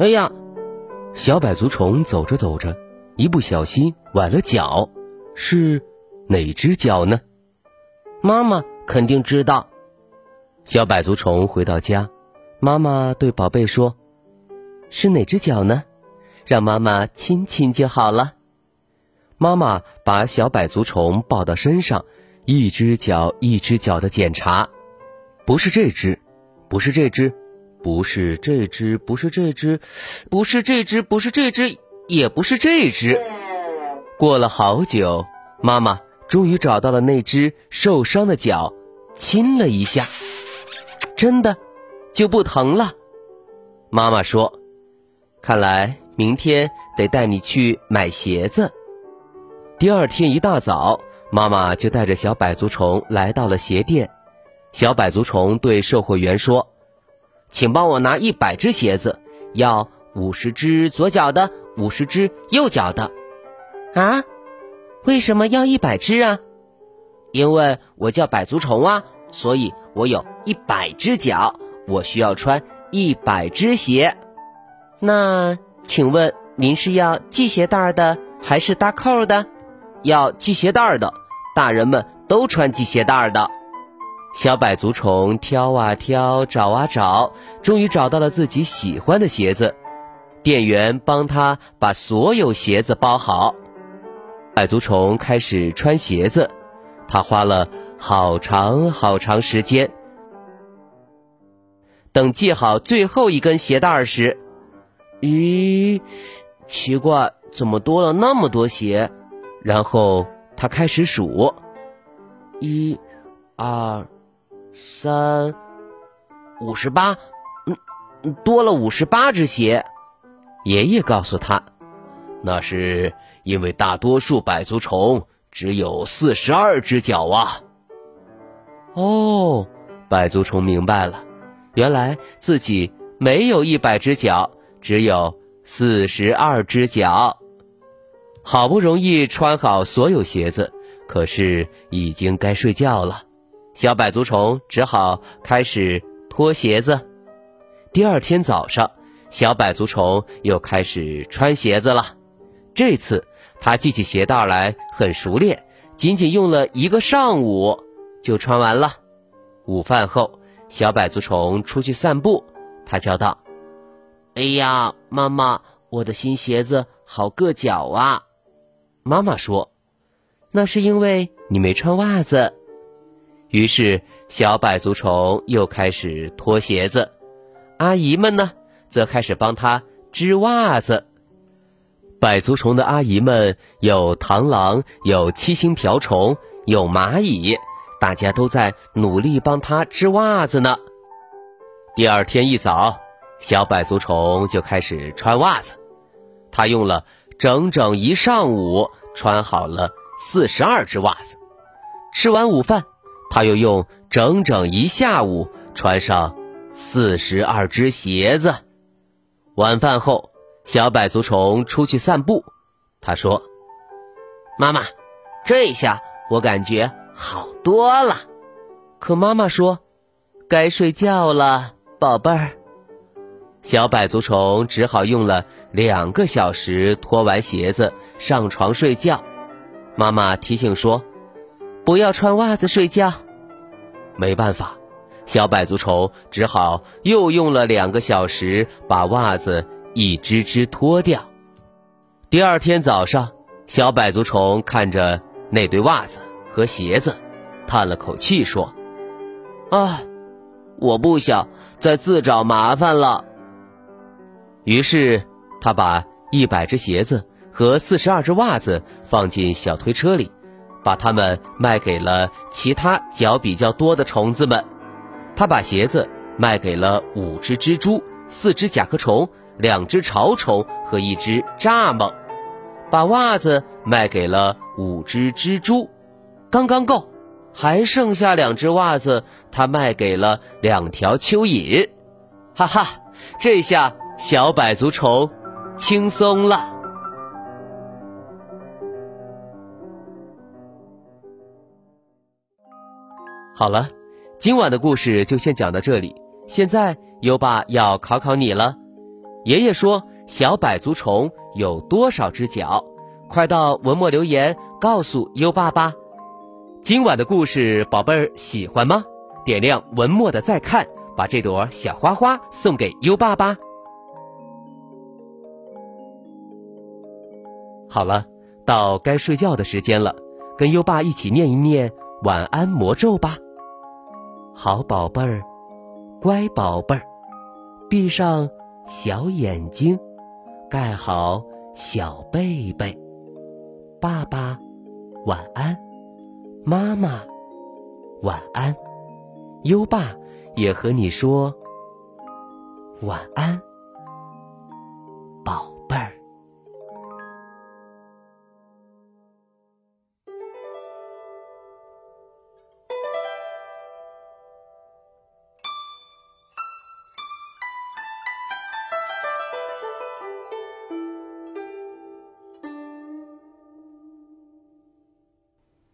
哎呀，小百足虫走着走着，一不小心崴了脚，是哪只脚呢？妈妈肯定知道。小百足虫回到家，妈妈对宝贝说：“是哪只脚呢？让妈妈亲亲就好了。”妈妈把小百足虫抱到身上，一只脚一只脚的检查，不是这只，不是这只。不是这只，不是这只，不是这只，不是这只，也不是这只。过了好久，妈妈终于找到了那只受伤的脚，亲了一下，真的就不疼了。妈妈说：“看来明天得带你去买鞋子。”第二天一大早，妈妈就带着小百足虫来到了鞋店。小百足虫对售货员说。请帮我拿一百只鞋子，要五十只左脚的，五十只右脚的。啊？为什么要一百只啊？因为我叫百足虫啊，所以我有一百只脚，我需要穿一百只鞋。那请问您是要系鞋带的还是搭扣的？要系鞋带的，大人们都穿系鞋带的。小百足虫挑啊挑，找啊找，终于找到了自己喜欢的鞋子。店员帮他把所有鞋子包好。百足虫开始穿鞋子，他花了好长好长时间。等系好最后一根鞋带时，咦，奇怪，怎么多了那么多鞋？然后他开始数：一、二。三五十八，嗯，多了五十八只鞋。爷爷告诉他，那是因为大多数百足虫只有四十二只脚啊。哦，百足虫明白了，原来自己没有一百只脚，只有四十二只脚。好不容易穿好所有鞋子，可是已经该睡觉了。小百足虫只好开始脱鞋子。第二天早上，小百足虫又开始穿鞋子了。这次他系起鞋带来很熟练，仅仅用了一个上午就穿完了。午饭后，小百足虫出去散步，他叫道：“哎呀，妈妈，我的新鞋子好硌脚啊！”妈妈说：“那是因为你没穿袜子。”于是，小百足虫又开始脱鞋子，阿姨们呢，则开始帮他织袜子。百足虫的阿姨们有螳螂，有七星瓢虫，有蚂蚁，大家都在努力帮他织袜子呢。第二天一早，小百足虫就开始穿袜子，他用了整整一上午，穿好了四十二只袜子。吃完午饭。他又用整整一下午穿上四十二只鞋子。晚饭后，小百足虫出去散步。他说：“妈妈，这下我感觉好多了。”可妈妈说：“该睡觉了，宝贝儿。”小百足虫只好用了两个小时脱完鞋子上床睡觉。妈妈提醒说。不要穿袜子睡觉。没办法，小百足虫只好又用了两个小时把袜子一只只脱掉。第二天早上，小百足虫看着那堆袜子和鞋子，叹了口气说：“啊，我不想再自找麻烦了。”于是，他把一百只鞋子和四十二只袜子放进小推车里。把它们卖给了其他脚比较多的虫子们。他把鞋子卖给了五只蜘蛛、四只甲壳虫、两只潮虫和一只蚱蜢，把袜子卖给了五只蜘蛛，刚刚够。还剩下两只袜子，他卖给了两条蚯蚓。哈哈，这下小百足虫轻松了。好了，今晚的故事就先讲到这里。现在优爸要考考你了。爷爷说，小百足虫有多少只脚？快到文末留言告诉优爸吧。今晚的故事，宝贝儿喜欢吗？点亮文末的再看，把这朵小花花送给优爸吧。好了，到该睡觉的时间了，跟优爸一起念一念晚安魔咒吧。好宝贝儿，乖宝贝儿，闭上小眼睛，盖好小被被。爸爸，晚安。妈妈，晚安。优爸也和你说晚安，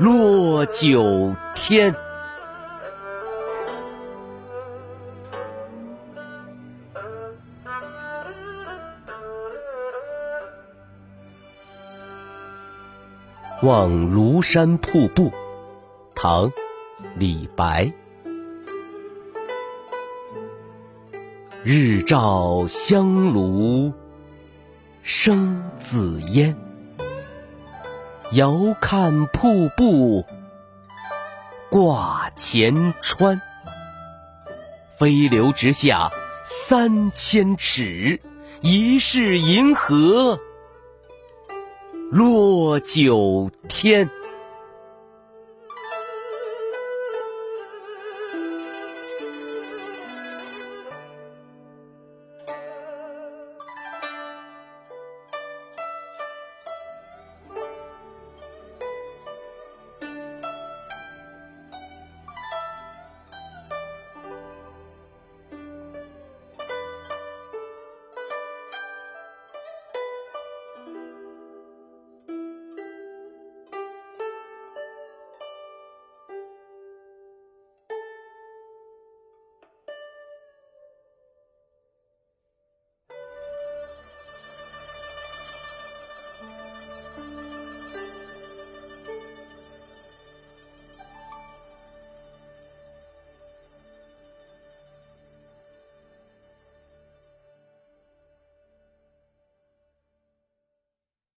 落九天，望庐山瀑布，唐·李白。日照香炉生紫烟。遥看瀑布挂前川，飞流直下三千尺，疑是银河落九天。